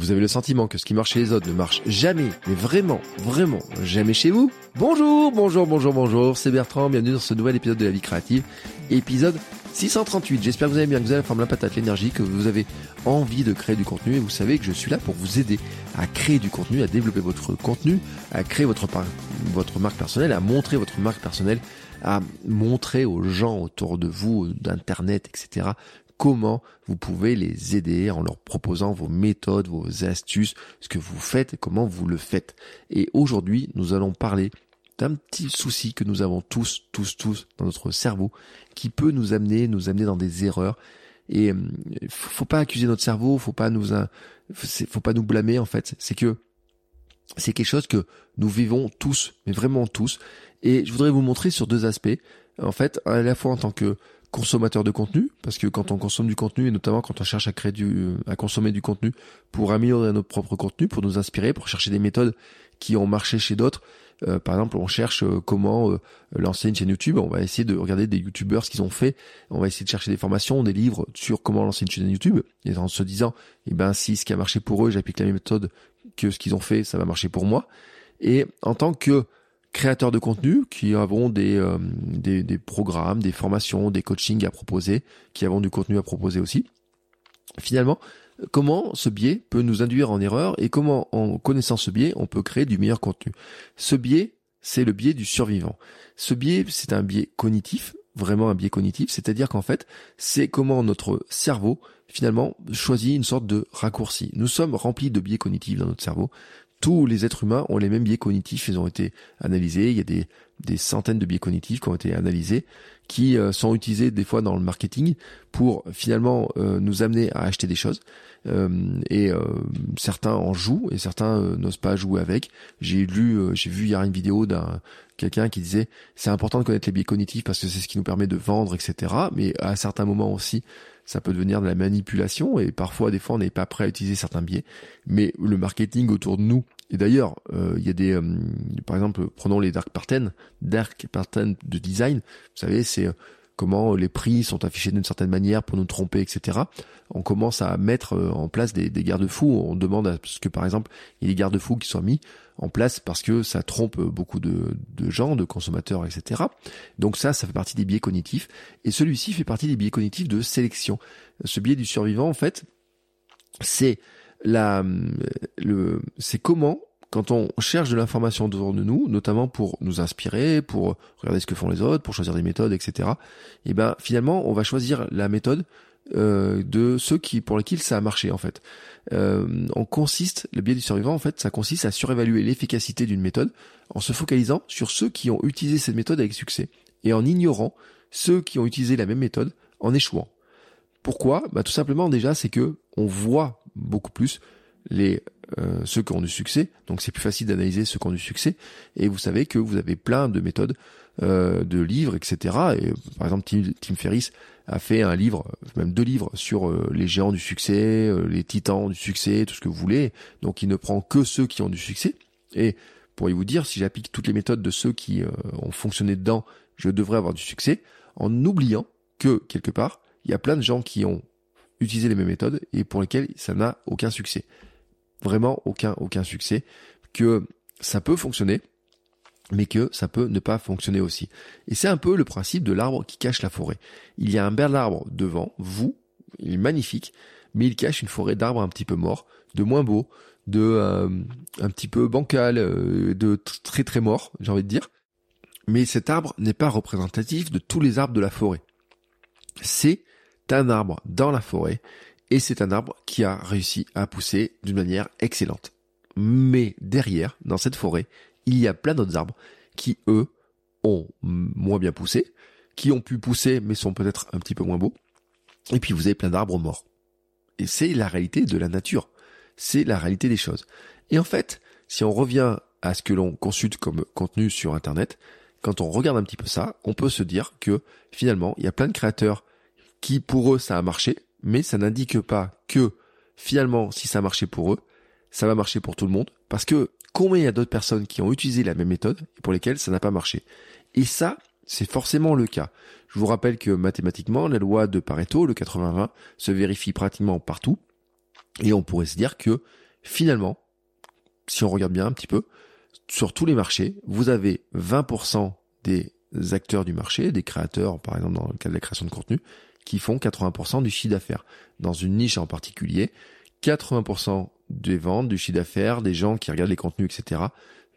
Vous avez le sentiment que ce qui marche chez les autres ne marche jamais, mais vraiment, vraiment jamais chez vous? Bonjour, bonjour, bonjour, bonjour, c'est Bertrand, bienvenue dans ce nouvel épisode de la vie créative, épisode 638. J'espère que vous allez bien, que vous avez la forme, la patate, l'énergie, que vous avez envie de créer du contenu et vous savez que je suis là pour vous aider à créer du contenu, à développer votre contenu, à créer votre, votre marque personnelle, à montrer votre marque personnelle, à montrer aux gens autour de vous, d'internet, etc., comment vous pouvez les aider en leur proposant vos méthodes, vos astuces, ce que vous faites et comment vous le faites. Et aujourd'hui, nous allons parler d'un petit souci que nous avons tous, tous, tous dans notre cerveau qui peut nous amener, nous amener dans des erreurs. Et euh, faut pas accuser notre cerveau, faut pas nous, faut pas nous blâmer en fait. C'est que c'est quelque chose que nous vivons tous, mais vraiment tous. Et je voudrais vous montrer sur deux aspects. En fait, à la fois en tant que consommateur de contenu, parce que quand on consomme du contenu, et notamment quand on cherche à créer du, à consommer du contenu pour améliorer notre propre contenu, pour nous inspirer, pour chercher des méthodes qui ont marché chez d'autres. Euh, par exemple, on cherche euh, comment euh, lancer une chaîne YouTube. On va essayer de regarder des YouTubeurs ce qu'ils ont fait. On va essayer de chercher des formations, des livres sur comment lancer une chaîne YouTube. Et en se disant, eh ben si ce qui a marché pour eux, j'applique la même méthode que ce qu'ils ont fait, ça va marcher pour moi. Et en tant que créateurs de contenu qui avons des, euh, des, des, programmes, des formations, des coachings à proposer, qui avons du contenu à proposer aussi. Finalement, comment ce biais peut nous induire en erreur et comment, en connaissant ce biais, on peut créer du meilleur contenu? Ce biais, c'est le biais du survivant. Ce biais, c'est un biais cognitif, vraiment un biais cognitif, c'est-à-dire qu'en fait, c'est comment notre cerveau finalement choisit une sorte de raccourci. Nous sommes remplis de biais cognitifs dans notre cerveau tous les êtres humains ont les mêmes biais cognitifs, ils ont été analysés, il y a des, des centaines de biais cognitifs qui ont été analysés, qui euh, sont utilisés des fois dans le marketing pour finalement euh, nous amener à acheter des choses. Euh, et certains en jouent et certains n'osent pas jouer avec. J'ai lu, j'ai vu hier une vidéo d'un quelqu'un qui disait c'est important de connaître les biais cognitifs parce que c'est ce qui nous permet de vendre, etc. Mais à certains moments aussi, ça peut devenir de la manipulation et parfois des fois on n'est pas prêt à utiliser certains biais. Mais le marketing autour de nous, et d'ailleurs euh, il y a des, euh, par exemple prenons les dark patterns, dark patterns de design, vous savez c'est euh, comment les prix sont affichés d'une certaine manière pour nous tromper, etc. On commence à mettre en place des, des garde-fous. On demande à ce que, par exemple, il y ait des garde-fous qui soient mis en place parce que ça trompe beaucoup de, gens, de consommateurs, etc. Donc ça, ça fait partie des biais cognitifs. Et celui-ci fait partie des biais cognitifs de sélection. Ce biais du survivant, en fait, c'est la, le, c'est comment quand on cherche de l'information autour de nous, notamment pour nous inspirer, pour regarder ce que font les autres, pour choisir des méthodes, etc. Et ben finalement, on va choisir la méthode euh, de ceux qui pour lesquels ça a marché en fait. Euh, on consiste, le biais du survivant en fait, ça consiste à surévaluer l'efficacité d'une méthode en se focalisant sur ceux qui ont utilisé cette méthode avec succès et en ignorant ceux qui ont utilisé la même méthode en échouant. Pourquoi? Bah, Tout simplement déjà, c'est que on voit beaucoup plus les euh, ceux qui ont du succès. Donc c'est plus facile d'analyser ceux qui ont du succès. Et vous savez que vous avez plein de méthodes, euh, de livres, etc. Et par exemple, Tim, Tim, Ferriss a fait un livre, même deux livres sur euh, les géants du succès, les titans du succès, tout ce que vous voulez. Donc il ne prend que ceux qui ont du succès. Et pourriez vous dire, si j'applique toutes les méthodes de ceux qui ont fonctionné dedans, je devrais avoir du succès, en oubliant que quelque part, il y a plein de gens qui ont utilisé les mêmes méthodes et pour lesquels ça n'a aucun succès vraiment aucun, aucun succès, que ça peut fonctionner, mais que ça peut ne pas fonctionner aussi. Et c'est un peu le principe de l'arbre qui cache la forêt. Il y a un bel arbre devant vous, il est magnifique, mais il cache une forêt d'arbres un petit peu morts, de moins beaux, de euh, un petit peu bancal, euh, de très très mort, j'ai envie de dire. Mais cet arbre n'est pas représentatif de tous les arbres de la forêt. C'est un arbre dans la forêt et c'est un arbre qui a réussi à pousser d'une manière excellente. Mais derrière, dans cette forêt, il y a plein d'autres arbres qui, eux, ont moins bien poussé, qui ont pu pousser mais sont peut-être un petit peu moins beaux. Et puis vous avez plein d'arbres morts. Et c'est la réalité de la nature. C'est la réalité des choses. Et en fait, si on revient à ce que l'on consulte comme contenu sur Internet, quand on regarde un petit peu ça, on peut se dire que finalement, il y a plein de créateurs qui, pour eux, ça a marché, mais ça n'indique pas que finalement, si ça a marché pour eux, ça va marcher pour tout le monde, parce que combien il y a d'autres personnes qui ont utilisé la même méthode et pour lesquelles ça n'a pas marché? Et ça, c'est forcément le cas. Je vous rappelle que mathématiquement, la loi de Pareto, le 80-20, se vérifie pratiquement partout. Et on pourrait se dire que finalement, si on regarde bien un petit peu, sur tous les marchés, vous avez 20% des acteurs du marché, des créateurs, par exemple dans le cas de la création de contenu, qui font 80% du chiffre d'affaires. Dans une niche en particulier, 80% des ventes, du chiffre d'affaires, des gens qui regardent les contenus, etc.,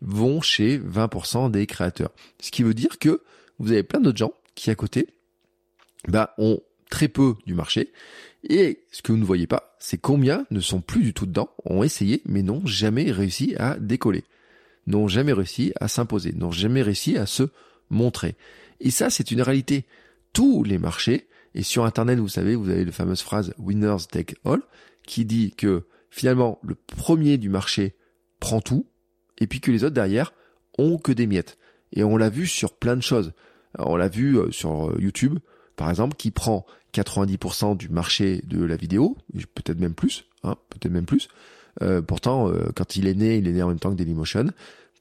vont chez 20% des créateurs. Ce qui veut dire que vous avez plein d'autres gens qui, à côté, bah, ont très peu du marché. Et ce que vous ne voyez pas, c'est combien ne sont plus du tout dedans, ont essayé, mais n'ont jamais réussi à décoller, n'ont jamais réussi à s'imposer, n'ont jamais réussi à se montrer. Et ça, c'est une réalité. Tous les marchés, et sur Internet, vous savez, vous avez la fameuse phrase Winners take all, qui dit que finalement, le premier du marché prend tout, et puis que les autres derrière ont que des miettes. Et on l'a vu sur plein de choses. on l'a vu euh, sur euh, YouTube, par exemple, qui prend 90% du marché de la vidéo, peut-être même plus, hein, peut-être même plus. Euh, pourtant, quand il est né, il est né en même temps que Dailymotion.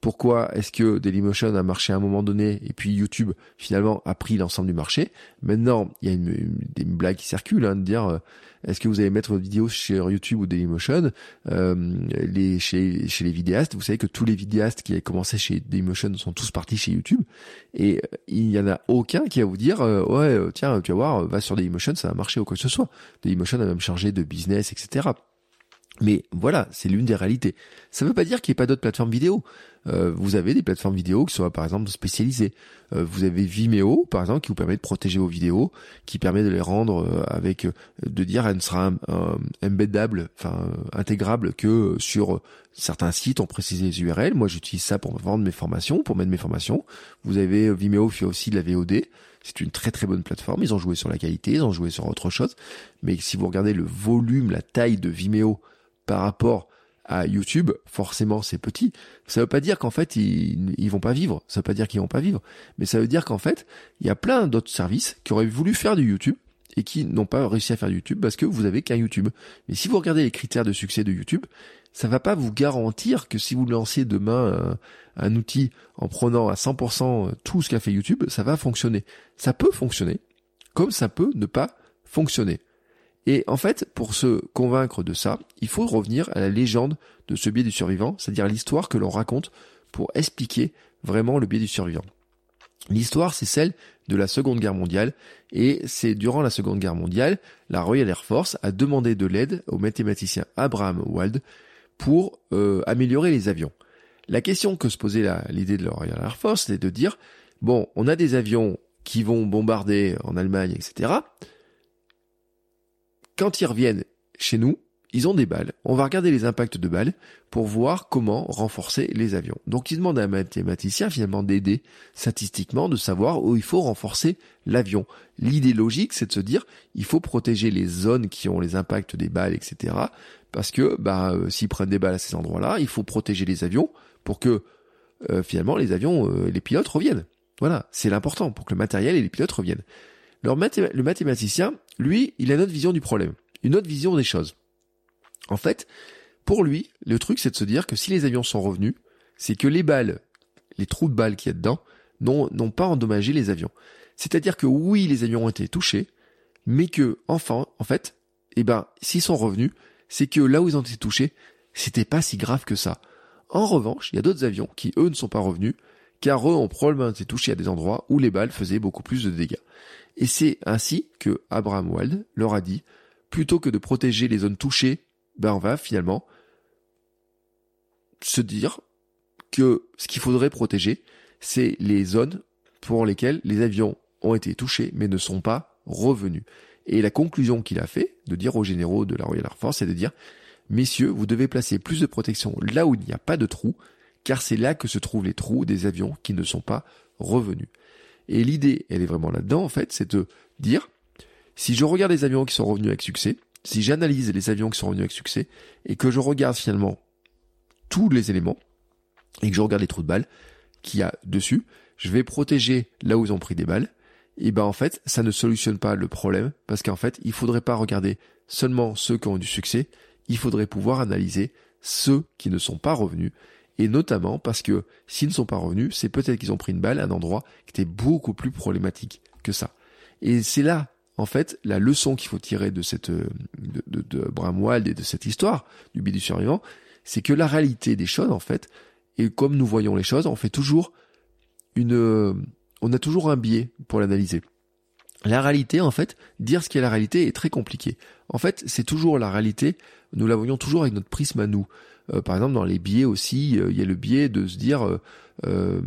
Pourquoi est-ce que Dailymotion a marché à un moment donné et puis YouTube finalement a pris l'ensemble du marché Maintenant, il y a une, une, blague qui circule hein, de dire euh, est-ce que vous allez mettre votre vidéo sur YouTube ou Dailymotion? Euh, chez, chez les vidéastes, vous savez que tous les vidéastes qui avaient commencé chez Dailymotion sont tous partis chez YouTube et euh, il n'y en a aucun qui va vous dire euh, ouais tiens tu vas voir va sur Dailymotion ça va marcher ou quoi que ce soit. Dailymotion a même changé de business etc. Mais voilà, c'est l'une des réalités. Ça ne veut pas dire qu'il n'y ait pas d'autres plateformes vidéo. Euh, vous avez des plateformes vidéo qui sont par exemple spécialisées. Euh, vous avez Vimeo par exemple qui vous permet de protéger vos vidéos, qui permet de les rendre euh, avec, de dire elle ne sera embeddable, enfin intégrable que sur certains sites. On précise les URL. Moi j'utilise ça pour vendre mes formations, pour mettre mes formations. Vous avez Vimeo fait aussi de la VOD. C'est une très très bonne plateforme. Ils ont joué sur la qualité, ils ont joué sur autre chose. Mais si vous regardez le volume, la taille de Vimeo par rapport YouTube, forcément c'est petit. Ça veut pas dire qu'en fait ils, ils vont pas vivre, ça veut pas dire qu'ils vont pas vivre, mais ça veut dire qu'en fait il y a plein d'autres services qui auraient voulu faire du YouTube et qui n'ont pas réussi à faire du YouTube parce que vous avez qu'un YouTube. Mais si vous regardez les critères de succès de YouTube, ça va pas vous garantir que si vous lancez demain un, un outil en prenant à 100% tout ce qu'a fait YouTube, ça va fonctionner. Ça peut fonctionner, comme ça peut ne pas fonctionner. Et en fait, pour se convaincre de ça, il faut revenir à la légende de ce biais du survivant, c'est-à-dire l'histoire que l'on raconte pour expliquer vraiment le biais du survivant. L'histoire, c'est celle de la Seconde Guerre mondiale, et c'est durant la Seconde Guerre mondiale, la Royal Air Force a demandé de l'aide au mathématicien Abraham Wald pour euh, améliorer les avions. La question que se posait l'idée de la Royal Air Force, c'est de dire, bon, on a des avions qui vont bombarder en Allemagne, etc quand ils reviennent chez nous, ils ont des balles. On va regarder les impacts de balles pour voir comment renforcer les avions. Donc ils demandent à un mathématicien finalement d'aider statistiquement de savoir où il faut renforcer l'avion. L'idée logique, c'est de se dire, il faut protéger les zones qui ont les impacts des balles, etc. Parce que bah, euh, s'ils prennent des balles à ces endroits-là, il faut protéger les avions pour que euh, finalement les avions, euh, les pilotes reviennent. Voilà, c'est l'important pour que le matériel et les pilotes reviennent. Le mathématicien, lui, il a une autre vision du problème, une autre vision des choses. En fait, pour lui, le truc, c'est de se dire que si les avions sont revenus, c'est que les balles, les trous de balles qu'il y a dedans, n'ont pas endommagé les avions. C'est-à-dire que oui, les avions ont été touchés, mais que, enfin, en fait, eh ben, s'ils sont revenus, c'est que là où ils ont été touchés, c'était pas si grave que ça. En revanche, il y a d'autres avions qui, eux, ne sont pas revenus, car eux ont probablement été touchés à des endroits où les balles faisaient beaucoup plus de dégâts. Et c'est ainsi que Abraham Wald leur a dit, plutôt que de protéger les zones touchées, ben on va finalement se dire que ce qu'il faudrait protéger, c'est les zones pour lesquelles les avions ont été touchés mais ne sont pas revenus. Et la conclusion qu'il a fait, de dire aux généraux de la Royal Air Force, c'est de dire, messieurs, vous devez placer plus de protection là où il n'y a pas de trous, car c'est là que se trouvent les trous des avions qui ne sont pas revenus. Et l'idée, elle est vraiment là-dedans, en fait, c'est de dire, si je regarde les avions qui sont revenus avec succès, si j'analyse les avions qui sont revenus avec succès, et que je regarde finalement tous les éléments, et que je regarde les trous de balles qu'il y a dessus, je vais protéger là où ils ont pris des balles, et ben en fait, ça ne solutionne pas le problème, parce qu'en fait, il faudrait pas regarder seulement ceux qui ont du succès, il faudrait pouvoir analyser ceux qui ne sont pas revenus, et notamment parce que s'ils ne sont pas revenus, c'est peut-être qu'ils ont pris une balle à un endroit qui était beaucoup plus problématique que ça. Et c'est là, en fait, la leçon qu'il faut tirer de cette de, de, de Bramwald et de cette histoire du biais du survivant, c'est que la réalité des choses, en fait, et comme nous voyons les choses, on fait toujours une, on a toujours un biais pour l'analyser. La réalité, en fait, dire ce qu'est la réalité est très compliqué. En fait, c'est toujours la réalité, nous la voyons toujours avec notre prisme à nous. Euh, par exemple, dans les biais aussi, euh, il y a le biais de se dire, euh, euh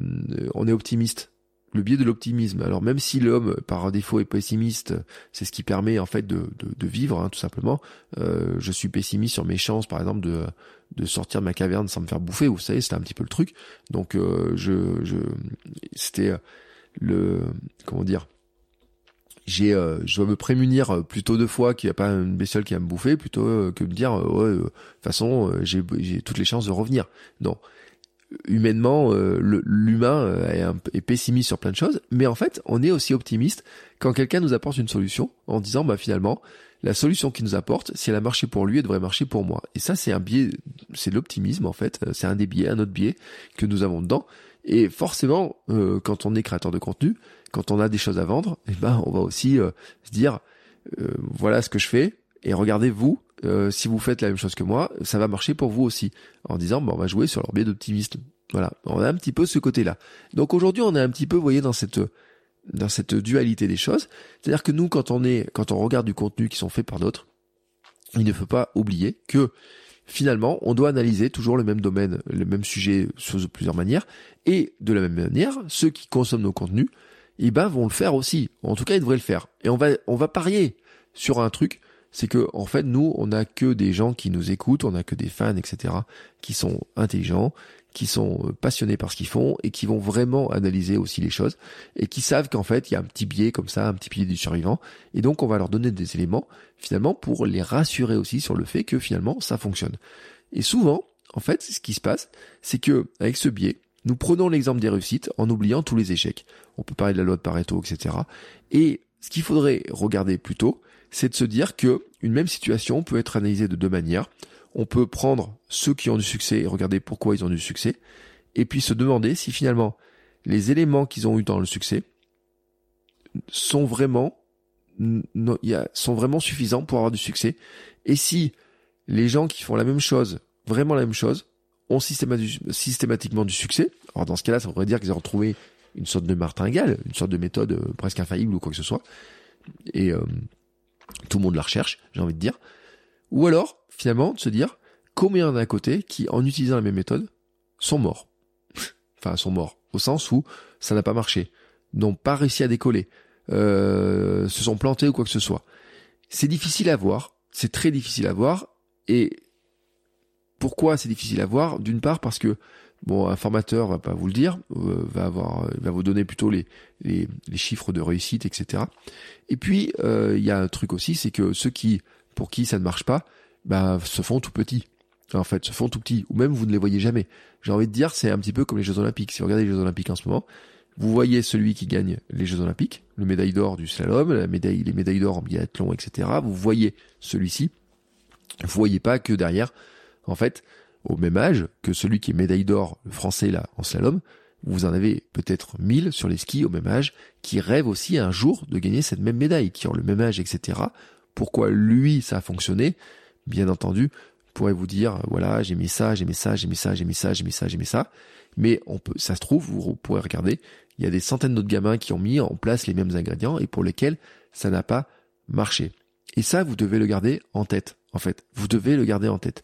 on est optimiste. Le biais de l'optimisme. Alors même si l'homme, par défaut, est pessimiste, c'est ce qui permet en fait de, de, de vivre, hein, tout simplement. je suis pessimiste sur mes chances, par exemple, de, de sortir de ma caverne sans me faire bouffer. Vous savez, c'était un petit peu le truc. Donc, je, je, c'était le, comment dire j'ai euh, je dois me prémunir euh, plutôt deux fois qu'il n'y a pas une bestiole qui va me bouffer plutôt euh, que de dire ouais de toute façon j'ai j'ai toutes les chances de revenir. Non. Humainement l'humain est, est, pessimiste sur plein de choses mais en fait on est aussi optimiste quand quelqu'un nous apporte une solution en disant bah finalement la solution qu'il nous apporte si elle a marché pour lui elle devrait marcher pour moi. Et ça c'est un biais c'est l'optimisme en fait. C'est un des biais un autre biais que nous avons dedans. Et forcément quand on est créateur de contenu quand on a des choses à vendre, eh ben on va aussi euh, se dire euh, voilà ce que je fais et regardez vous euh, si vous faites la même chose que moi, ça va marcher pour vous aussi en disant bon, on va jouer sur leur biais d'optimisme. Voilà, on a un petit peu ce côté-là. Donc aujourd'hui, on est un petit peu, vous voyez, dans cette dans cette dualité des choses. C'est-à-dire que nous, quand on est, quand on regarde du contenu qui sont faits par d'autres, il ne faut pas oublier que finalement, on doit analyser toujours le même domaine, le même sujet sous plusieurs manières, et de la même manière, ceux qui consomment nos contenus eh ben vont le faire aussi. En tout cas, ils devraient le faire. Et on va on va parier sur un truc, c'est que en fait nous on n'a que des gens qui nous écoutent, on n'a que des fans, etc. qui sont intelligents, qui sont euh, passionnés par ce qu'ils font et qui vont vraiment analyser aussi les choses et qui savent qu'en fait il y a un petit biais comme ça, un petit biais du survivant et donc on va leur donner des éléments finalement pour les rassurer aussi sur le fait que finalement ça fonctionne. Et souvent, en fait, ce qui se passe, c'est que avec ce biais, nous prenons l'exemple des réussites en oubliant tous les échecs. On peut parler de la loi de Pareto, etc. Et ce qu'il faudrait regarder plutôt, c'est de se dire que une même situation peut être analysée de deux manières. On peut prendre ceux qui ont du succès et regarder pourquoi ils ont du succès, et puis se demander si finalement les éléments qu'ils ont eu dans le succès sont vraiment sont vraiment suffisants pour avoir du succès. Et si les gens qui font la même chose, vraiment la même chose, ont systématiquement du succès. Alors dans ce cas-là, ça voudrait dire qu'ils ont retrouvé une sorte de martingale, une sorte de méthode euh, presque infaillible ou quoi que ce soit. Et euh, tout le monde la recherche, j'ai envie de dire. Ou alors, finalement, de se dire combien à côté qui, en utilisant la même méthode, sont morts. enfin, sont morts. Au sens où ça n'a pas marché. N'ont pas réussi à décoller. Euh, se sont plantés ou quoi que ce soit. C'est difficile à voir. C'est très difficile à voir. Et pourquoi c'est difficile à voir D'une part parce que bon, un formateur va pas vous le dire, euh, va avoir, va vous donner plutôt les, les, chiffres de réussite, etc. Et puis euh, il y a un truc aussi, c'est que ceux qui, pour qui ça ne marche pas, bah se font tout petits. En fait, se font tout petits, ou même vous ne les voyez jamais. J'ai envie de dire, c'est un petit peu comme les Jeux Olympiques. Si vous regardez les Jeux Olympiques en ce moment, vous voyez celui qui gagne les Jeux Olympiques, le médaille d'or du slalom, la médaille, les médailles d'or en biathlon, etc. Vous voyez celui-ci. Vous voyez pas que derrière, en fait, au même âge que celui qui est médaille d'or, français là, en slalom, vous en avez peut-être mille sur les skis au même âge qui rêvent aussi un jour de gagner cette même médaille, qui ont le même âge, etc. Pourquoi lui ça a fonctionné? Bien entendu, pourrait vous dire voilà j'ai mis ça, j'ai mis ça, j'ai mis ça, j'ai mis ça, j'ai mis ça, j'ai mis ça. Mais on peut, ça se trouve, vous pourrez regarder, il y a des centaines d'autres gamins qui ont mis en place les mêmes ingrédients et pour lesquels ça n'a pas marché. Et ça, vous devez le garder en tête. En fait, vous devez le garder en tête.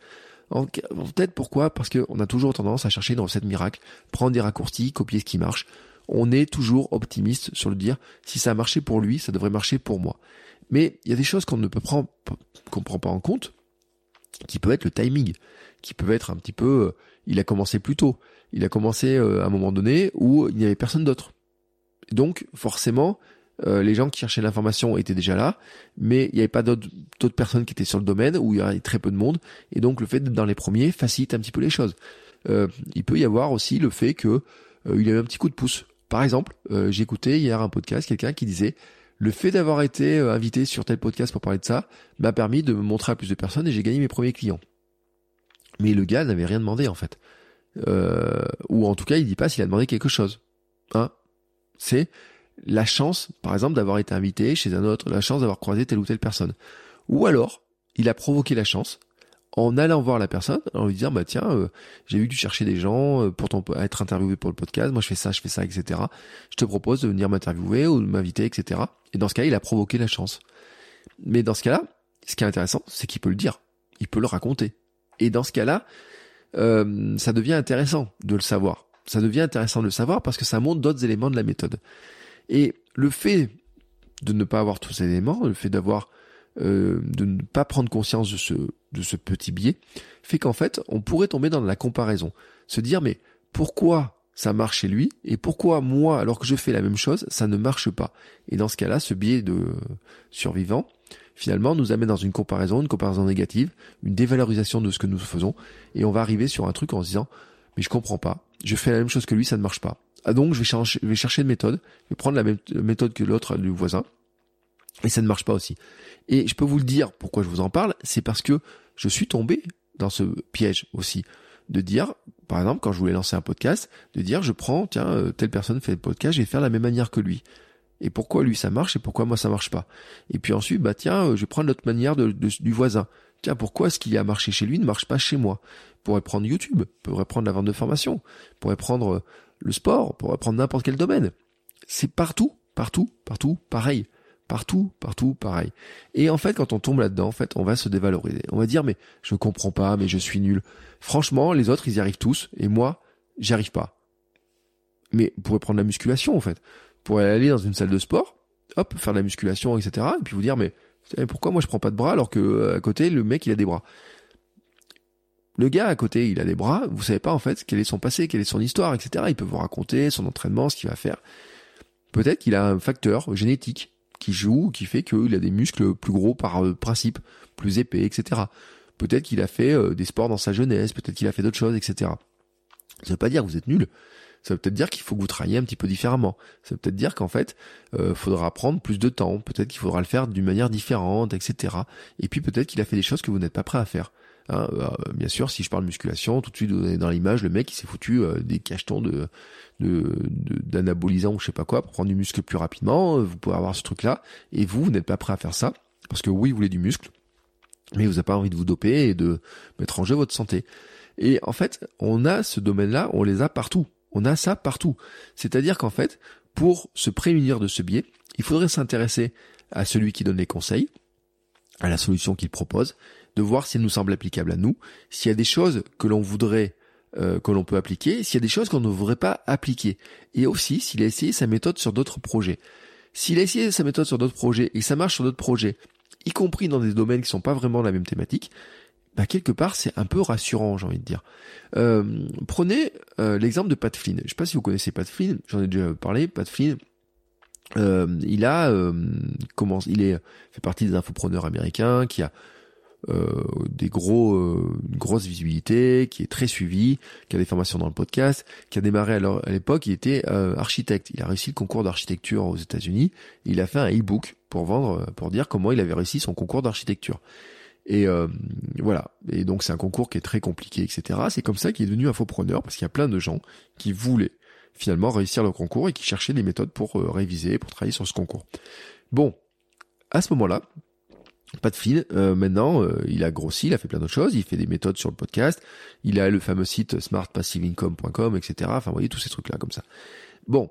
Peut-être pourquoi Parce qu'on a toujours tendance à chercher une recette miracle, prendre des raccourcis, copier ce qui marche. On est toujours optimiste sur le dire, si ça a marché pour lui, ça devrait marcher pour moi. Mais il y a des choses qu'on ne peut prendre, qu'on prend pas en compte, qui peut être le timing, qui peut être un petit peu, euh, il a commencé plus tôt, il a commencé euh, à un moment donné où il n'y avait personne d'autre. Donc forcément, euh, les gens qui cherchaient l'information étaient déjà là, mais il n'y avait pas d'autres personnes qui étaient sur le domaine où il y avait très peu de monde, et donc le fait d'être dans les premiers facilite un petit peu les choses. Euh, il peut y avoir aussi le fait que euh, il y avait un petit coup de pouce. Par exemple, euh, écouté hier un podcast, quelqu'un qui disait le fait d'avoir été invité sur tel podcast pour parler de ça m'a permis de me montrer à plus de personnes et j'ai gagné mes premiers clients. Mais le gars n'avait rien demandé en fait. Ou en tout cas, il dit pas s'il a demandé quelque chose. Hein? C'est la chance, par exemple, d'avoir été invité chez un autre, la chance d'avoir croisé telle ou telle personne. Ou alors, il a provoqué la chance en allant voir la personne, en lui disant bah tiens, euh, j'ai vu que tu cherchais des gens euh, pour ton, être interviewé pour le podcast, moi je fais ça, je fais ça, etc. Je te propose de venir m'interviewer ou de m'inviter, etc. Et dans ce cas, il a provoqué la chance. Mais dans ce cas-là, ce qui est intéressant, c'est qu'il peut le dire, il peut le raconter. Et dans ce cas-là, euh, ça devient intéressant de le savoir. Ça devient intéressant de le savoir parce que ça montre d'autres éléments de la méthode. Et le fait de ne pas avoir tous ces éléments, le fait d'avoir euh, de ne pas prendre conscience de ce, de ce petit biais, fait qu'en fait, on pourrait tomber dans la comparaison. Se dire, mais pourquoi ça marche chez lui et pourquoi moi, alors que je fais la même chose, ça ne marche pas? Et dans ce cas-là, ce biais de survivant, finalement, nous amène dans une comparaison, une comparaison négative, une dévalorisation de ce que nous faisons, et on va arriver sur un truc en se disant, mais je comprends pas, je fais la même chose que lui, ça ne marche pas. Ah donc, je vais, chercher, une méthode, je vais prendre la même méthode que l'autre, du voisin, et ça ne marche pas aussi. Et je peux vous le dire, pourquoi je vous en parle, c'est parce que je suis tombé dans ce piège aussi. De dire, par exemple, quand je voulais lancer un podcast, de dire, je prends, tiens, euh, telle personne fait le podcast, je vais faire la même manière que lui. Et pourquoi lui ça marche et pourquoi moi ça marche pas? Et puis ensuite, bah tiens, euh, je vais prendre l'autre manière du voisin. Tiens, pourquoi ce qui a marché chez lui ne marche pas chez moi? Pourrait prendre YouTube, pourrait prendre la vente de formation, pourrait prendre euh, le sport, pourrait prendre n'importe quel domaine. C'est partout, partout, partout, pareil. Partout, partout, pareil. Et en fait, quand on tombe là-dedans, en fait, on va se dévaloriser. On va dire, mais je comprends pas, mais je suis nul. Franchement, les autres, ils y arrivent tous, et moi, j'y arrive pas. Mais vous pourrez prendre la musculation, en fait. Pourrez aller dans une salle de sport, hop, faire de la musculation, etc. Et puis vous dire, mais pourquoi moi je prends pas de bras alors que euh, à côté, le mec, il a des bras? Le gars à côté, il a des bras, vous savez pas en fait quel est son passé, quelle est son histoire, etc. Il peut vous raconter son entraînement, ce qu'il va faire. Peut-être qu'il a un facteur génétique qui joue, qui fait qu'il a des muscles plus gros par euh, principe, plus épais, etc. Peut-être qu'il a fait euh, des sports dans sa jeunesse, peut-être qu'il a fait d'autres choses, etc. Ça veut pas dire que vous êtes nul. Ça veut peut-être dire qu'il faut que vous travailliez un petit peu différemment. Ça veut peut-être dire qu'en fait, euh, faudra prendre plus de temps. Peut-être qu'il faudra le faire d'une manière différente, etc. Et puis peut-être qu'il a fait des choses que vous n'êtes pas prêt à faire. Hein, euh, bien sûr, si je parle musculation, tout de suite dans l'image, le mec il s'est foutu euh, des cachetons de d'anabolisants ou je sais pas quoi pour prendre du muscle plus rapidement. Vous pouvez avoir ce truc-là et vous, vous n'êtes pas prêt à faire ça parce que oui, vous voulez du muscle, mais vous n'avez pas envie de vous doper et de mettre en jeu votre santé. Et en fait, on a ce domaine-là, on les a partout. On a ça partout. C'est-à-dire qu'en fait, pour se prémunir de ce biais, il faudrait s'intéresser à celui qui donne les conseils, à la solution qu'il propose, de voir si elle nous semble applicable à nous, s'il y a des choses que l'on voudrait euh, que l'on peut appliquer, s'il y a des choses qu'on ne voudrait pas appliquer, et aussi s'il a essayé sa méthode sur d'autres projets. S'il a essayé sa méthode sur d'autres projets et que ça marche sur d'autres projets, y compris dans des domaines qui sont pas vraiment la même thématique, bah quelque part c'est un peu rassurant, j'ai envie de dire. Euh, prenez euh, l'exemple de Pat Flynn. Je sais pas si vous connaissez Pat Flynn, j'en ai déjà parlé. Pat Flynn, il a comment, il est fait partie des infopreneurs américains, qui a des gros, euh, une grosse visibilité, qui est très suivi, qui a des formations dans le podcast, qui a démarré à l'époque, il était euh, architecte. Il a réussi le concours d'architecture aux États-Unis. Il a fait un e-book pour vendre, pour dire comment il avait réussi son concours d'architecture. Et voilà. Et donc c'est un concours qui est très compliqué, etc. C'est comme ça qu'il est devenu infopreneur parce qu'il y a plein de gens qui voulaient finalement réussir le concours et qui cherchaient des méthodes pour réviser, pour travailler sur ce concours. Bon, à ce moment-là, pas de fil. Euh, maintenant, euh, il a grossi, il a fait plein d'autres choses. Il fait des méthodes sur le podcast. Il a le fameux site smartpassiveincome.com, etc. Enfin, vous voyez tous ces trucs-là comme ça. Bon,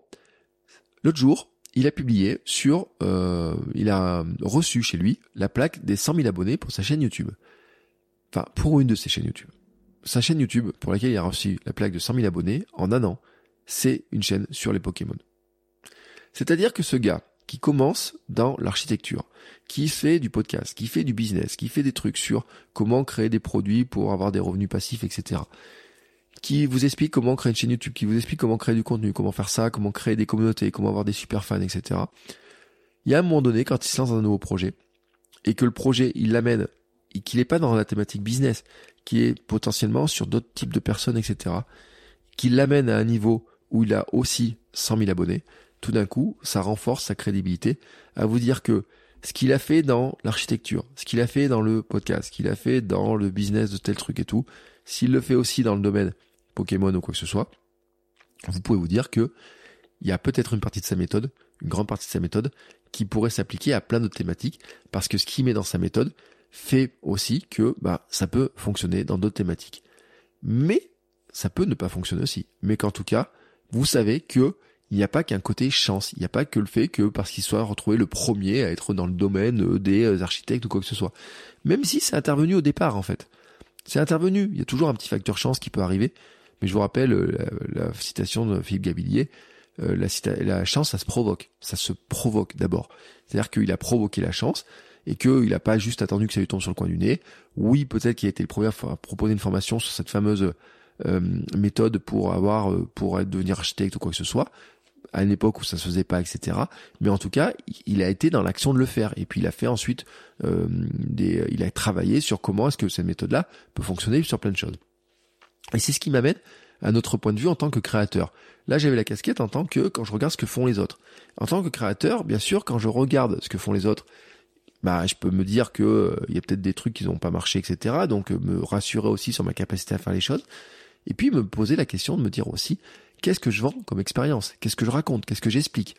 l'autre jour, il a publié sur, euh, il a reçu chez lui la plaque des 100 000 abonnés pour sa chaîne YouTube. Enfin, pour une de ses chaînes YouTube. Sa chaîne YouTube pour laquelle il a reçu la plaque de 100 000 abonnés en un an, c'est une chaîne sur les Pokémon. C'est-à-dire que ce gars, qui commence dans l'architecture, qui fait du podcast, qui fait du business, qui fait des trucs sur comment créer des produits pour avoir des revenus passifs, etc. qui vous explique comment créer une chaîne YouTube, qui vous explique comment créer du contenu, comment faire ça, comment créer des communautés, comment avoir des super fans, etc. Il y a un moment donné, quand il se lance dans un nouveau projet, et que le projet, il l'amène, et qu'il n'est pas dans la thématique business, qui est potentiellement sur d'autres types de personnes, etc., qu'il l'amène à un niveau où il a aussi 100 000 abonnés, tout d'un coup, ça renforce sa crédibilité à vous dire que ce qu'il a fait dans l'architecture, ce qu'il a fait dans le podcast, ce qu'il a fait dans le business de tel truc et tout, s'il le fait aussi dans le domaine Pokémon ou quoi que ce soit, vous pouvez vous dire que il y a peut-être une partie de sa méthode, une grande partie de sa méthode, qui pourrait s'appliquer à plein d'autres thématiques, parce que ce qu'il met dans sa méthode fait aussi que bah, ça peut fonctionner dans d'autres thématiques. Mais ça peut ne pas fonctionner aussi. Mais qu'en tout cas, vous savez que il n'y a pas qu'un côté chance, il n'y a pas que le fait que parce qu'il soit retrouvé le premier à être dans le domaine euh, des euh, architectes ou quoi que ce soit. Même si c'est intervenu au départ en fait. C'est intervenu, il y a toujours un petit facteur chance qui peut arriver. Mais je vous rappelle euh, la, citation de Philippe Gabillier, la, chance ça se provoque, ça se provoque d'abord. C'est-à-dire qu'il a provoqué la chance et qu'il n'a pas juste attendu que ça lui tombe sur le coin du nez. Oui, peut-être qu'il a été le premier à proposer une formation sur cette fameuse méthode pour avoir pour devenir architecte ou quoi que ce soit à une époque où ça se faisait pas, etc. Mais en tout cas, il a été dans l'action de le faire. Et puis il a fait ensuite euh, des, il a travaillé sur comment est-ce que cette méthode-là peut fonctionner sur plein de choses. Et c'est ce qui m'amène à notre point de vue en tant que créateur. Là, j'avais la casquette en tant que quand je regarde ce que font les autres. En tant que créateur, bien sûr, quand je regarde ce que font les autres, bah, je peux me dire que euh, il y a peut-être des trucs qui n'ont pas marché, etc. Donc, euh, me rassurer aussi sur ma capacité à faire les choses. Et puis me poser la question de me dire aussi, qu'est-ce que je vends comme expérience? Qu'est-ce que je raconte? Qu'est-ce que j'explique?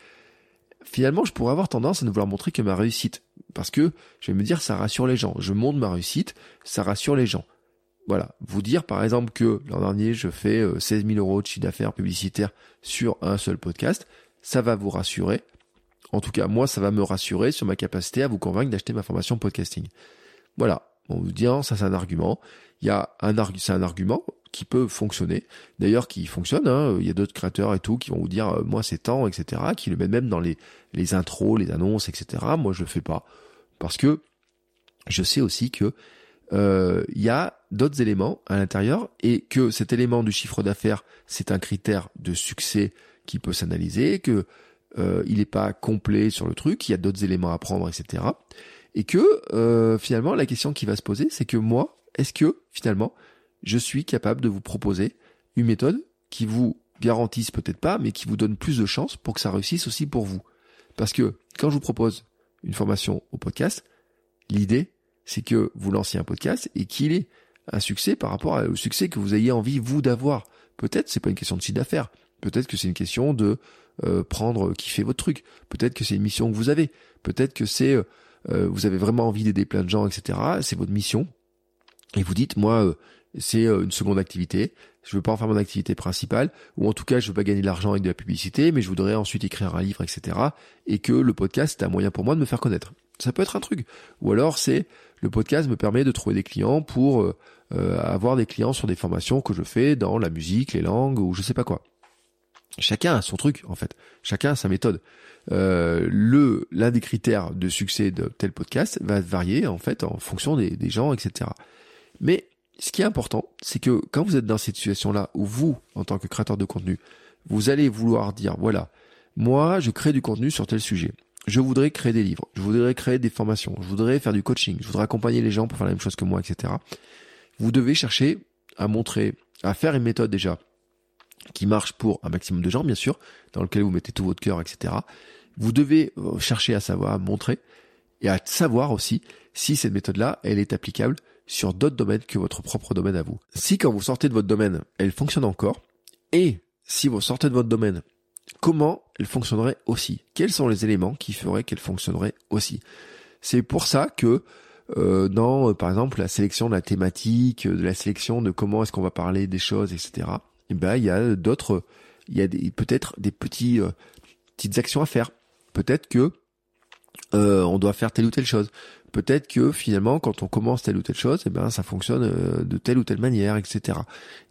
Finalement, je pourrais avoir tendance à ne vouloir montrer que ma réussite. Parce que je vais me dire, ça rassure les gens. Je montre ma réussite, ça rassure les gens. Voilà. Vous dire, par exemple, que l'an dernier, je fais 16 euh, 000 euros de chiffre d'affaires publicitaire sur un seul podcast, ça va vous rassurer. En tout cas, moi, ça va me rassurer sur ma capacité à vous convaincre d'acheter ma formation podcasting. Voilà. On vous dit, ça c'est un argument. Il y a c'est un argument qui peut fonctionner. D'ailleurs, qui fonctionne. Hein. Il y a d'autres créateurs et tout qui vont vous dire euh, moi c'est temps, etc. Qui le mettent même dans les les intros, les annonces, etc. Moi je le fais pas parce que je sais aussi que euh, il y a d'autres éléments à l'intérieur et que cet élément du chiffre d'affaires c'est un critère de succès qui peut s'analyser, que euh, il n'est pas complet sur le truc, il y a d'autres éléments à prendre, etc. Et que finalement la question qui va se poser, c'est que moi, est-ce que finalement je suis capable de vous proposer une méthode qui vous garantisse peut-être pas, mais qui vous donne plus de chances pour que ça réussisse aussi pour vous. Parce que quand je vous propose une formation au podcast, l'idée, c'est que vous lanciez un podcast et qu'il ait un succès par rapport au succès que vous ayez envie, vous, d'avoir. Peut-être c'est pas une question de chiffre d'affaires. Peut-être que c'est une question de euh, prendre, kiffer votre truc. Peut-être que c'est une mission que vous avez. Peut-être que c'est, euh, euh, vous avez vraiment envie d'aider plein de gens, etc. C'est votre mission. Et vous dites, moi, c'est euh, une seconde activité. Je veux pas en faire mon activité principale, ou en tout cas, je veux pas gagner de l'argent avec de la publicité, mais je voudrais ensuite écrire un livre, etc. Et que le podcast est un moyen pour moi de me faire connaître. Ça peut être un truc. Ou alors, c'est le podcast me permet de trouver des clients pour euh, euh, avoir des clients sur des formations que je fais dans la musique, les langues ou je sais pas quoi. Chacun a son truc en fait. Chacun a sa méthode. le l'un des critères de succès de tel podcast va varier en fait en fonction des, des gens, etc. Mais ce qui est important, c'est que quand vous êtes dans cette situation-là, où vous, en tant que créateur de contenu, vous allez vouloir dire, voilà, moi, je crée du contenu sur tel sujet. Je voudrais créer des livres, je voudrais créer des formations, je voudrais faire du coaching, je voudrais accompagner les gens pour faire la même chose que moi, etc. Vous devez chercher à montrer, à faire une méthode déjà qui marche pour un maximum de gens, bien sûr, dans lequel vous mettez tout votre cœur, etc. Vous devez euh, chercher à savoir, à montrer et à savoir aussi si cette méthode-là, elle est applicable sur d'autres domaines que votre propre domaine à vous. Si quand vous sortez de votre domaine, elle fonctionne encore, et si vous sortez de votre domaine, comment elle fonctionnerait aussi? Quels sont les éléments qui feraient qu'elle fonctionnerait aussi? C'est pour ça que euh, dans, euh, par exemple, la sélection de la thématique, de la sélection de comment est-ce qu'on va parler des choses, etc. Et eh ben, il y a d'autres, il y a peut-être des petits, euh, petites actions à faire. Peut-être que on doit faire telle ou telle chose peut-être que finalement, quand on commence telle ou telle chose, eh ben, ça fonctionne euh, de telle ou telle manière, etc.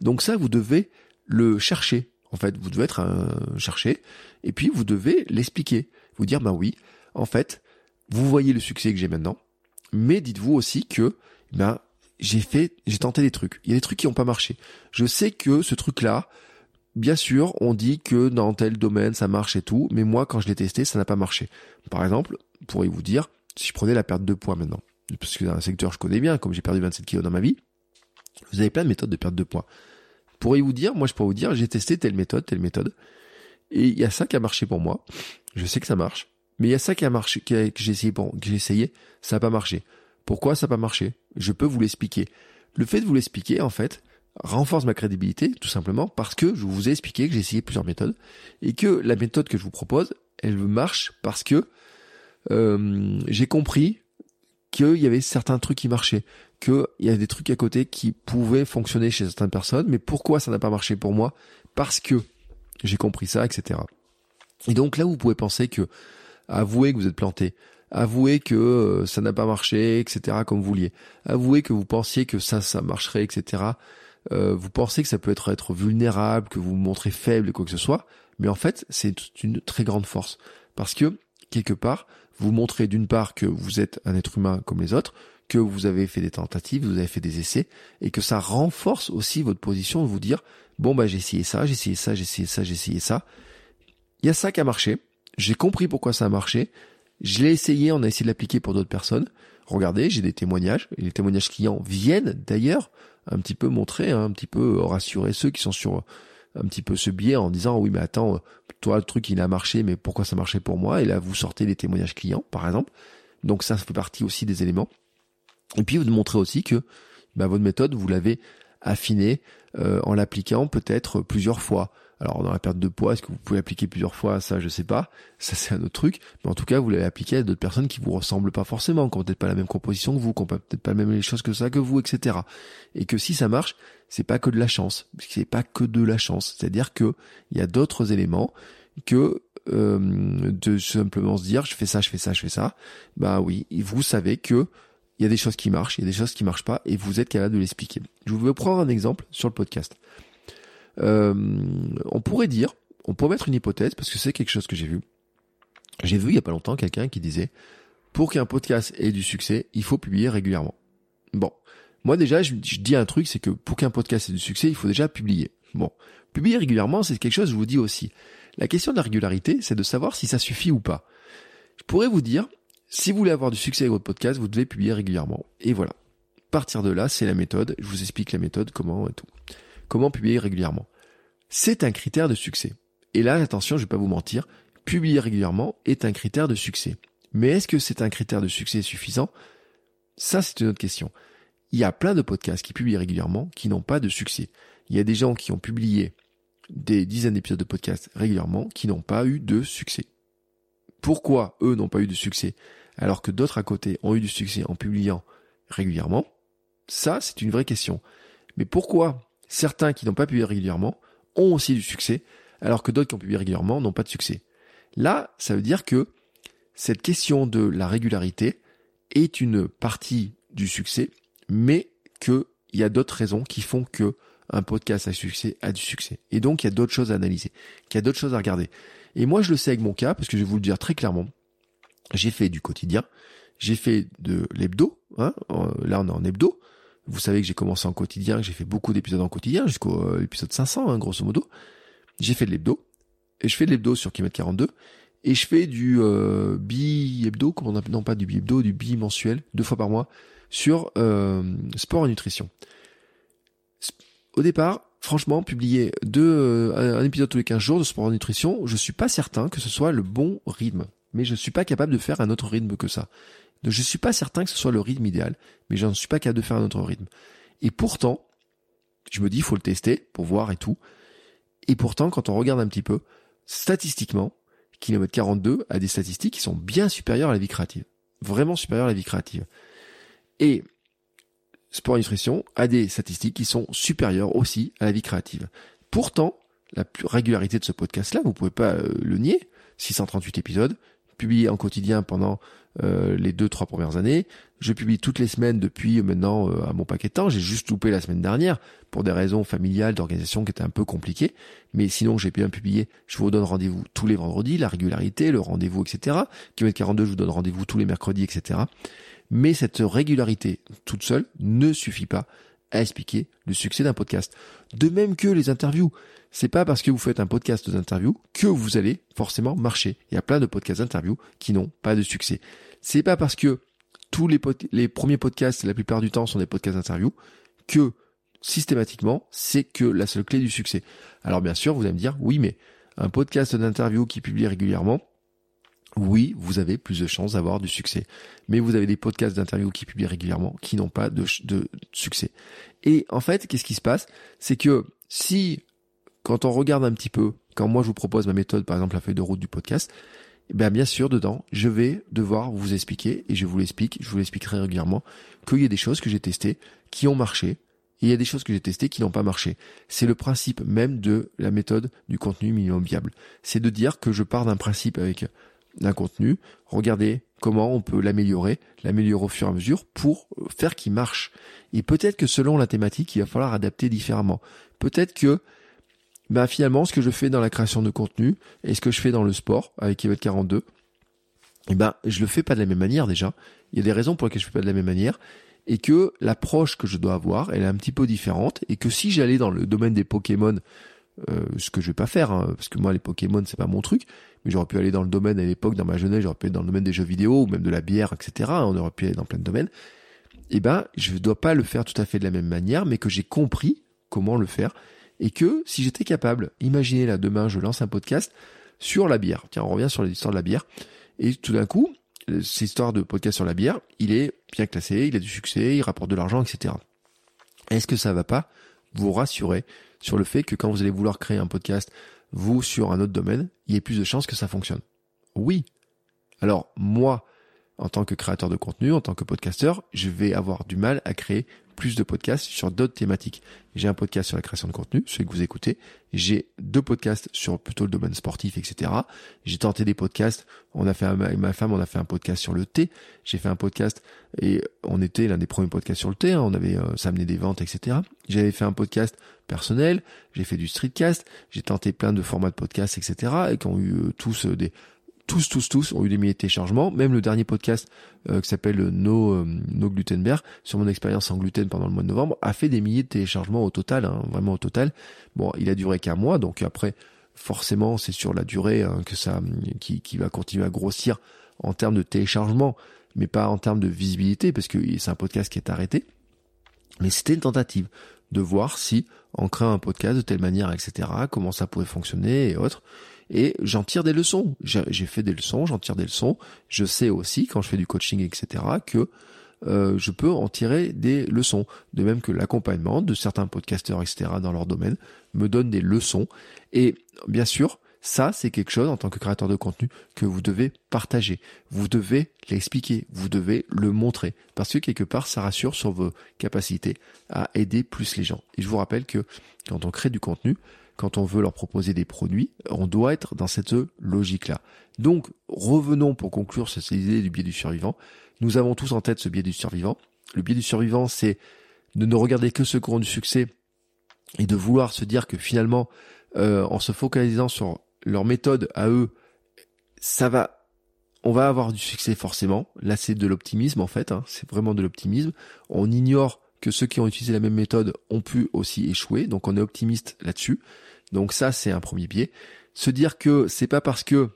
Donc ça, vous devez le chercher. En fait, vous devez être un chercher, et puis vous devez l'expliquer. Vous dire, ben oui, en fait, vous voyez le succès que j'ai maintenant, mais dites-vous aussi que, ben, j'ai fait, j'ai tenté des trucs. Il y a des trucs qui n'ont pas marché. Je sais que ce truc-là, bien sûr, on dit que dans tel domaine ça marche et tout, mais moi quand je l'ai testé, ça n'a pas marché. Par exemple, pourrais vous dire, si je prenais la perte de poids maintenant, parce que dans un secteur je connais bien, comme j'ai perdu 27 kilos dans ma vie, vous avez plein de méthodes de perte de poids. Pourriez vous dire, moi je pourrais vous dire, j'ai testé telle méthode, telle méthode, et il y a ça qui a marché pour moi. Je sais que ça marche, mais il y a ça qui a marché, que j'ai essayé, bon, que j'ai essayé, ça n'a pas marché. Pourquoi ça n'a pas marché? Je peux vous l'expliquer. Le fait de vous l'expliquer, en fait, renforce ma crédibilité, tout simplement, parce que je vous ai expliqué que j'ai essayé plusieurs méthodes, et que la méthode que je vous propose, elle marche parce que euh, j'ai compris qu'il y avait certains trucs qui marchaient, qu'il y a des trucs à côté qui pouvaient fonctionner chez certaines personnes, mais pourquoi ça n'a pas marché pour moi? Parce que j'ai compris ça, etc. Et donc là, vous pouvez penser que avouez que vous êtes planté, avouez que euh, ça n'a pas marché, etc. comme vous vouliez, avouez que vous pensiez que ça, ça marcherait, etc. Euh, vous pensez que ça peut être être vulnérable, que vous vous montrez faible, quoi que ce soit, mais en fait, c'est une très grande force parce que quelque part, vous montrez d'une part que vous êtes un être humain comme les autres, que vous avez fait des tentatives, vous avez fait des essais, et que ça renforce aussi votre position de vous dire, bon bah j'ai essayé ça, j'ai essayé ça, j'ai essayé ça, j'ai essayé ça. Il y a ça qui a marché, j'ai compris pourquoi ça a marché, je l'ai essayé, on a essayé de l'appliquer pour d'autres personnes. Regardez, j'ai des témoignages, et les témoignages clients viennent d'ailleurs un petit peu montrer, hein, un petit peu rassurer ceux qui sont sur un petit peu ce biais en disant oui mais attends toi le truc il a marché mais pourquoi ça marchait pour moi? Et là vous sortez les témoignages clients par exemple donc ça, ça fait partie aussi des éléments et puis vous montrez aussi que bah, votre méthode vous l'avez affinée euh, en l'appliquant peut-être plusieurs fois alors dans la perte de poids, est-ce que vous pouvez appliquer plusieurs fois? Ça, je sais pas. Ça, c'est un autre truc. Mais en tout cas, vous l'avez appliqué à d'autres personnes qui vous ressemblent pas forcément, qui ont peut-être pas la même composition que vous, qui ont peut-être pas la même choses que ça que vous, etc. Et que si ça marche, c'est pas que de la chance. C'est pas que de la chance. C'est-à-dire que il y a d'autres éléments que euh, de simplement se dire je fais ça, je fais ça, je fais ça. Bah oui, vous savez que il y a des choses qui marchent, il y a des choses qui marchent pas, et vous êtes capable de l'expliquer. Je vais prendre un exemple sur le podcast. Euh, on pourrait dire, on pourrait mettre une hypothèse, parce que c'est quelque chose que j'ai vu. J'ai vu il y a pas longtemps quelqu'un qui disait, pour qu'un podcast ait du succès, il faut publier régulièrement. Bon. Moi déjà, je, dis un truc, c'est que pour qu'un podcast ait du succès, il faut déjà publier. Bon. Publier régulièrement, c'est quelque chose, je vous dis aussi. La question de la régularité, c'est de savoir si ça suffit ou pas. Je pourrais vous dire, si vous voulez avoir du succès avec votre podcast, vous devez publier régulièrement. Et voilà. Partir de là, c'est la méthode. Je vous explique la méthode, comment et tout. Comment publier régulièrement C'est un critère de succès. Et là, attention, je vais pas vous mentir, publier régulièrement est un critère de succès. Mais est-ce que c'est un critère de succès suffisant? Ça, c'est une autre question. Il y a plein de podcasts qui publient régulièrement qui n'ont pas de succès. Il y a des gens qui ont publié des dizaines d'épisodes de podcasts régulièrement qui n'ont pas eu de succès. Pourquoi eux n'ont pas eu de succès alors que d'autres à côté ont eu du succès en publiant régulièrement? Ça, c'est une vraie question. Mais pourquoi certains qui n'ont pas publié régulièrement ont aussi du succès, alors que d'autres qui ont publié régulièrement n'ont pas de succès? Là, ça veut dire que cette question de la régularité est une partie du succès, mais qu'il y a d'autres raisons qui font que un podcast a, succès, a du succès. Et donc, il y a d'autres choses à analyser, qu'il y a d'autres choses à regarder. Et moi, je le sais avec mon cas, parce que je vais vous le dire très clairement. J'ai fait du quotidien, j'ai fait de l'hebdo, hein, là on est en hebdo, vous savez que j'ai commencé en quotidien, que j'ai fait beaucoup d'épisodes en quotidien, jusqu'au euh, épisode 500, hein, grosso modo. J'ai fait de l'hebdo. Et je fais de l'hebdo sur Kilomètre 42. Et je fais du euh, bi-hebdo, comment on appelle, non pas du bi-hebdo, du bi-mensuel, deux fois par mois, sur euh, sport et nutrition. Au départ, franchement, publier deux, euh, un épisode tous les 15 jours de sport et nutrition, je suis pas certain que ce soit le bon rythme. Mais je suis pas capable de faire un autre rythme que ça. Je ne suis pas certain que ce soit le rythme idéal, mais je ne suis pas capable de faire un autre rythme. Et pourtant, je me dis, il faut le tester pour voir et tout. Et pourtant, quand on regarde un petit peu, statistiquement, Kilomètre 42 a des statistiques qui sont bien supérieures à la vie créative. Vraiment supérieures à la vie créative. Et Sport Nutrition a des statistiques qui sont supérieures aussi à la vie créative. Pourtant, la régularité de ce podcast-là, vous pouvez pas euh, le nier. 638 épisodes, publié en quotidien pendant euh, les deux trois premières années. Je publie toutes les semaines depuis maintenant euh, à mon paquet de temps. J'ai juste loupé la semaine dernière pour des raisons familiales d'organisation qui étaient un peu compliquées. Mais sinon j'ai bien publié. Je vous donne rendez-vous tous les vendredis, la régularité, le rendez-vous, etc. Kilomètre 42, je vous donne rendez-vous tous les mercredis, etc. Mais cette régularité toute seule ne suffit pas à expliquer le succès d'un podcast. De même que les interviews. C'est pas parce que vous faites un podcast d'interview que vous allez forcément marcher. Il y a plein de podcasts d'interview qui n'ont pas de succès. C'est pas parce que tous les, les premiers podcasts, la plupart du temps, sont des podcasts d'interview que systématiquement, c'est que la seule clé du succès. Alors bien sûr, vous allez me dire, oui, mais un podcast d'interview qui publie régulièrement, oui, vous avez plus de chances d'avoir du succès. Mais vous avez des podcasts d'interview qui publient régulièrement qui n'ont pas de, de, succès. Et en fait, qu'est-ce qui se passe? C'est que si, quand on regarde un petit peu, quand moi je vous propose ma méthode, par exemple la feuille de route du podcast, eh bien bien sûr, dedans, je vais devoir vous expliquer, et je vous l'explique, je vous l'expliquerai régulièrement, qu'il y a des choses que j'ai testées qui ont marché, et il y a des choses que j'ai testées qui n'ont pas marché. C'est le principe même de la méthode du contenu minimum viable. C'est de dire que je pars d'un principe avec d'un contenu, regardez comment on peut l'améliorer, l'améliorer au fur et à mesure pour faire qu'il marche. Et peut-être que selon la thématique, il va falloir adapter différemment. Peut-être que bah finalement ce que je fais dans la création de contenu et ce que je fais dans le sport avec Yvette 42, eh ben je le fais pas de la même manière déjà. Il y a des raisons pour lesquelles je fais pas de la même manière et que l'approche que je dois avoir, elle est un petit peu différente et que si j'allais dans le domaine des Pokémon, euh, ce que je vais pas faire, hein, parce que moi les Pokémon c'est pas mon truc, mais j'aurais pu aller dans le domaine à l'époque, dans ma jeunesse, j'aurais pu aller dans le domaine des jeux vidéo ou même de la bière, etc. On aurait pu aller dans plein de domaines. Eh ben, je ne dois pas le faire tout à fait de la même manière, mais que j'ai compris comment le faire et que si j'étais capable, imaginez là demain, je lance un podcast sur la bière. Tiens, on revient sur l'histoire de la bière et tout d'un coup, cette histoire de podcast sur la bière, il est bien classé, il a du succès, il rapporte de l'argent, etc. Est-ce que ça va pas vous rassurer sur le fait que quand vous allez vouloir créer un podcast vous sur un autre domaine, il y ait plus de chances que ça fonctionne. Oui. Alors moi, en tant que créateur de contenu, en tant que podcasteur, je vais avoir du mal à créer plus de podcasts sur d'autres thématiques. J'ai un podcast sur la création de contenu, celui que vous écoutez. J'ai deux podcasts sur plutôt le domaine sportif, etc. J'ai tenté des podcasts. On a fait avec ma femme, on a fait un podcast sur le thé. J'ai fait un podcast et on était l'un des premiers podcasts sur le thé. Hein. On avait, euh, ça amenait des ventes, etc. J'avais fait un podcast personnel. J'ai fait du streetcast. J'ai tenté plein de formats de podcasts, etc. Et qui ont eu euh, tous euh, des tous, tous, tous ont eu des milliers de téléchargements. Même le dernier podcast euh, qui s'appelle No, euh, no Glutenberg sur mon expérience en gluten pendant le mois de novembre a fait des milliers de téléchargements au total, hein, vraiment au total. Bon, il a duré qu'un mois, donc après, forcément, c'est sur la durée hein, que ça, qui, qui va continuer à grossir en termes de téléchargement, mais pas en termes de visibilité, parce que c'est un podcast qui est arrêté. Mais c'était une tentative de voir si, en créant un podcast de telle manière, etc., comment ça pourrait fonctionner et autres et j'en tire des leçons. J'ai fait des leçons, j'en tire des leçons. Je sais aussi quand je fais du coaching, etc., que euh, je peux en tirer des leçons. De même que l'accompagnement de certains podcasteurs, etc., dans leur domaine, me donne des leçons. Et bien sûr, ça, c'est quelque chose en tant que créateur de contenu que vous devez partager. Vous devez l'expliquer, vous devez le montrer. Parce que quelque part, ça rassure sur vos capacités à aider plus les gens. Et je vous rappelle que quand on crée du contenu, quand on veut leur proposer des produits, on doit être dans cette logique-là. Donc, revenons pour conclure sur cette idée du biais du survivant. Nous avons tous en tête ce biais du survivant. Le biais du survivant, c'est de ne regarder que ce courant du succès et de vouloir se dire que finalement, euh, en se focalisant sur leur méthode à eux, ça va, on va avoir du succès forcément. Là, c'est de l'optimisme en fait. Hein. c'est vraiment de l'optimisme. On ignore que ceux qui ont utilisé la même méthode ont pu aussi échouer. Donc, on est optimiste là-dessus. Donc ça, c'est un premier biais. Se dire que c'est pas parce que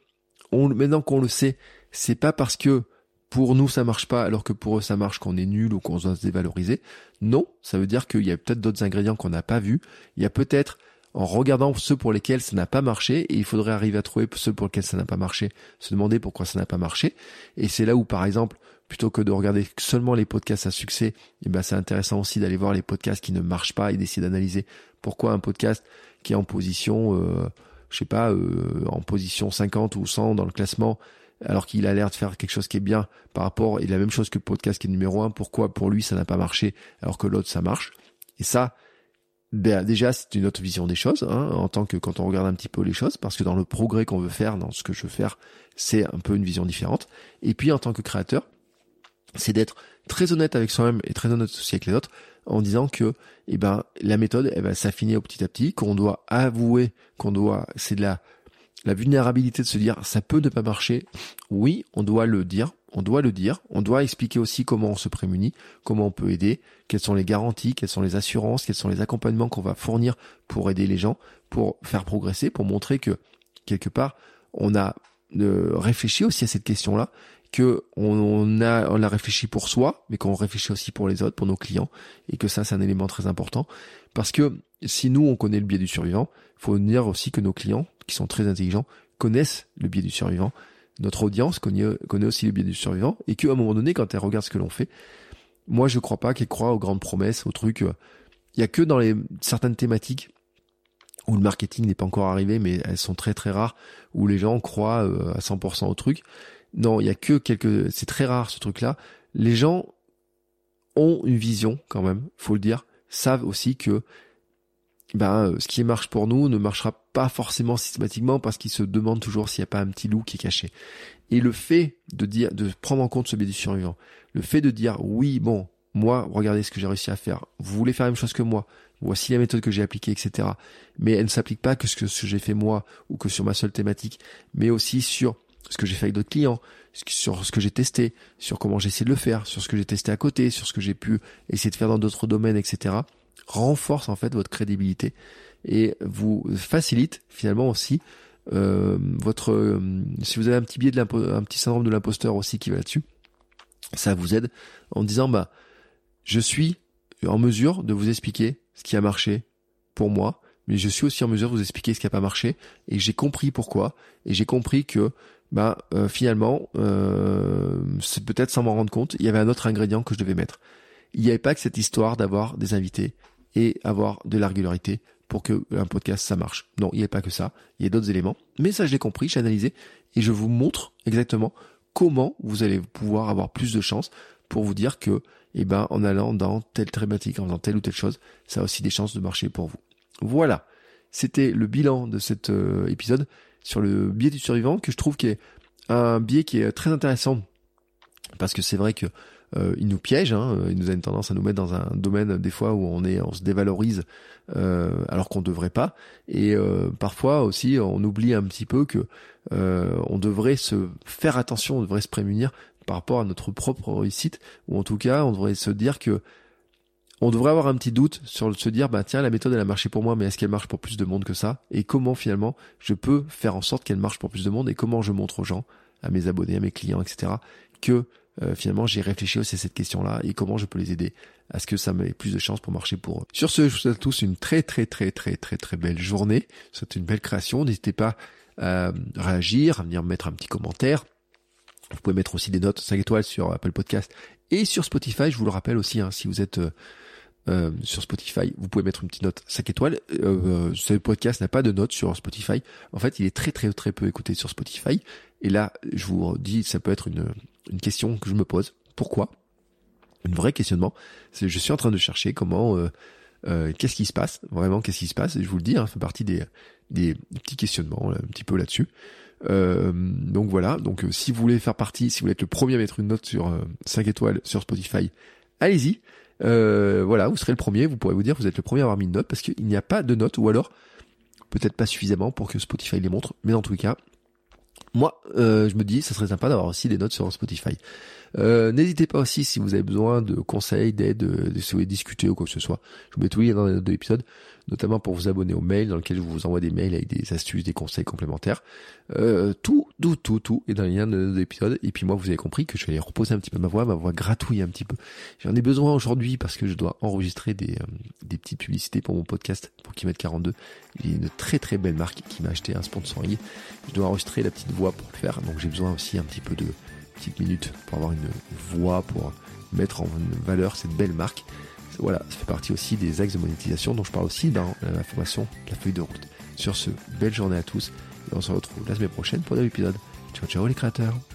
maintenant qu'on le sait, c'est pas parce que pour nous ça marche pas alors que pour eux ça marche qu'on est nul ou qu'on doit se dévaloriser. Non, ça veut dire qu'il y a peut-être d'autres ingrédients qu'on n'a pas vus. Il y a peut-être en regardant ceux pour lesquels ça n'a pas marché, et il faudrait arriver à trouver ceux pour lesquels ça n'a pas marché, se demander pourquoi ça n'a pas marché. Et c'est là où, par exemple, plutôt que de regarder seulement les podcasts à succès, eh ben c'est intéressant aussi d'aller voir les podcasts qui ne marchent pas et d'essayer d'analyser pourquoi un podcast qui est en position, euh, je sais pas, euh, en position 50 ou 100 dans le classement, alors qu'il a l'air de faire quelque chose qui est bien par rapport, et la même chose que le podcast qui est numéro 1, pourquoi pour lui ça n'a pas marché alors que l'autre ça marche? Et ça, ben, déjà c'est une autre vision des choses, hein, en tant que quand on regarde un petit peu les choses, parce que dans le progrès qu'on veut faire, dans ce que je veux faire, c'est un peu une vision différente. Et puis en tant que créateur, c'est d'être très honnête avec soi-même et très honnête aussi avec les autres en disant que eh ben la méthode elle va s'affiner au petit à petit qu'on doit avouer qu'on doit c'est de la la vulnérabilité de se dire ça peut ne pas marcher. Oui on doit le dire on doit le dire, on doit expliquer aussi comment on se prémunit, comment on peut aider, quelles sont les garanties, quelles sont les assurances, quels sont les accompagnements qu'on va fournir pour aider les gens, pour faire progresser, pour montrer que quelque part on a euh, réfléchi aussi à cette question-là, que on, a on réfléchi pour soi, mais qu'on réfléchit aussi pour les autres, pour nos clients, et que ça c'est un élément très important, parce que si nous on connaît le biais du survivant, il faut dire aussi que nos clients, qui sont très intelligents, connaissent le biais du survivant. Notre audience connaît, connaît aussi le biais du survivant, et qu'à un moment donné, quand elle regarde ce que l'on fait, moi je crois pas qu'elle croit aux grandes promesses, aux trucs. Euh, il y a que dans les certaines thématiques où le marketing n'est pas encore arrivé, mais elles sont très très rares, où les gens croient euh, à 100% au truc. Non, il y a que quelques, c'est très rare ce truc-là. Les gens ont une vision quand même, faut le dire, savent aussi que ben, euh, ce qui marche pour nous ne marchera pas forcément systématiquement parce qu'ils se demandent toujours s'il n'y a pas un petit loup qui est caché. Et le fait de dire, de prendre en compte ce biais du survivant, le fait de dire oui, bon, moi, regardez ce que j'ai réussi à faire. Vous voulez faire la même chose que moi. Voici la méthode que j'ai appliquée, etc. Mais elle ne s'applique pas que ce que, ce que j'ai fait moi ou que sur ma seule thématique, mais aussi sur ce que j'ai fait avec d'autres clients, sur ce que j'ai testé, sur comment j'ai essayé de le faire, sur ce que j'ai testé à côté, sur ce que j'ai pu essayer de faire dans d'autres domaines, etc. renforce en fait votre crédibilité et vous facilite finalement aussi euh, votre euh, si vous avez un petit biais de un petit syndrome de l'imposteur aussi qui va là-dessus, ça vous aide en disant bah je suis en mesure de vous expliquer ce qui a marché pour moi, mais je suis aussi en mesure de vous expliquer ce qui n'a pas marché et j'ai compris pourquoi et j'ai compris que bah euh, finalement, euh, c'est peut-être sans m'en rendre compte, il y avait un autre ingrédient que je devais mettre. Il n'y avait pas que cette histoire d'avoir des invités et avoir de la régularité pour que un podcast ça marche. Non, il n'y avait pas que ça. Il y a d'autres éléments. Mais ça, je l'ai compris, j'ai analysé et je vous montre exactement comment vous allez pouvoir avoir plus de chances pour vous dire que, eh ben, en allant dans telle thématique, en faisant telle ou telle chose, ça a aussi des chances de marcher pour vous. Voilà. C'était le bilan de cet euh, épisode sur le biais du survivant que je trouve qui est un biais qui est très intéressant. Parce que c'est vrai que euh, il nous piège, hein, il nous a une tendance à nous mettre dans un domaine des fois où on est, on se dévalorise euh, alors qu'on devrait pas, et euh, parfois aussi on oublie un petit peu que on devrait se faire attention, on devrait se prémunir par rapport à notre propre réussite, ou en tout cas on devrait se dire que on devrait avoir un petit doute sur se dire bah tiens la méthode elle a marché pour moi mais est-ce qu'elle marche pour plus de monde que ça? Et comment finalement je peux faire en sorte qu'elle marche pour plus de monde? Et comment je montre aux gens à mes abonnés à mes clients etc que euh, finalement j'ai réfléchi aussi à cette question là et comment je peux les aider à ce que ça m'ait plus de chance pour marcher pour eux. Sur ce je vous souhaite à tous une très très très très très très belle journée. C'est une belle création. N'hésitez pas à réagir à venir mettre un petit commentaire. Vous pouvez mettre aussi des notes 5 étoiles sur Apple Podcast et sur Spotify. Je vous le rappelle aussi, hein, si vous êtes euh, euh, sur Spotify, vous pouvez mettre une petite note 5 étoiles. Euh, ce podcast n'a pas de note sur Spotify. En fait, il est très très très peu écouté sur Spotify. Et là, je vous dis, ça peut être une, une question que je me pose. Pourquoi? Un vrai questionnement. C'est je suis en train de chercher comment, euh, qu'est-ce qui se passe? Vraiment, qu'est-ce qui se passe? Et je vous le dis, hein, ça fait partie des, des petits questionnements un petit peu là-dessus. Euh, donc voilà, donc si vous voulez faire partie, si vous voulez être le premier à mettre une note sur 5 étoiles sur Spotify, allez-y. Euh, voilà, vous serez le premier, vous pourrez vous dire vous êtes le premier à avoir mis une note parce qu'il n'y a pas de note ou alors peut-être pas suffisamment pour que Spotify les montre, mais en tout cas, moi, euh, je me dis, ça serait sympa d'avoir aussi des notes sur Spotify. Euh, N'hésitez pas aussi si vous avez besoin de conseils, d'aide, de, si vous voulez discuter ou quoi que ce soit. Je vous mets tout dans les notes de l'épisode notamment pour vous abonner au mail dans lequel je vous envoie des mails avec des astuces, des conseils complémentaires. Euh, tout, tout, tout, tout est dans les liens de l'épisode. Et puis moi, vous avez compris que je vais reposer un petit peu ma voix, ma voix gratouille un petit peu. J'en ai besoin aujourd'hui parce que je dois enregistrer des, euh, des petites publicités pour mon podcast pour Kimet 42. Il y a une très très belle marque qui m'a acheté un sponsoring. Je dois enregistrer la petite pour le faire. Donc j'ai besoin aussi un petit peu de petites minutes pour avoir une voix, pour mettre en valeur cette belle marque. Voilà, ça fait partie aussi des axes de monétisation dont je parle aussi dans la formation La feuille de route. Sur ce, belle journée à tous et on se retrouve la semaine prochaine pour un nouvel épisode. Ciao ciao les créateurs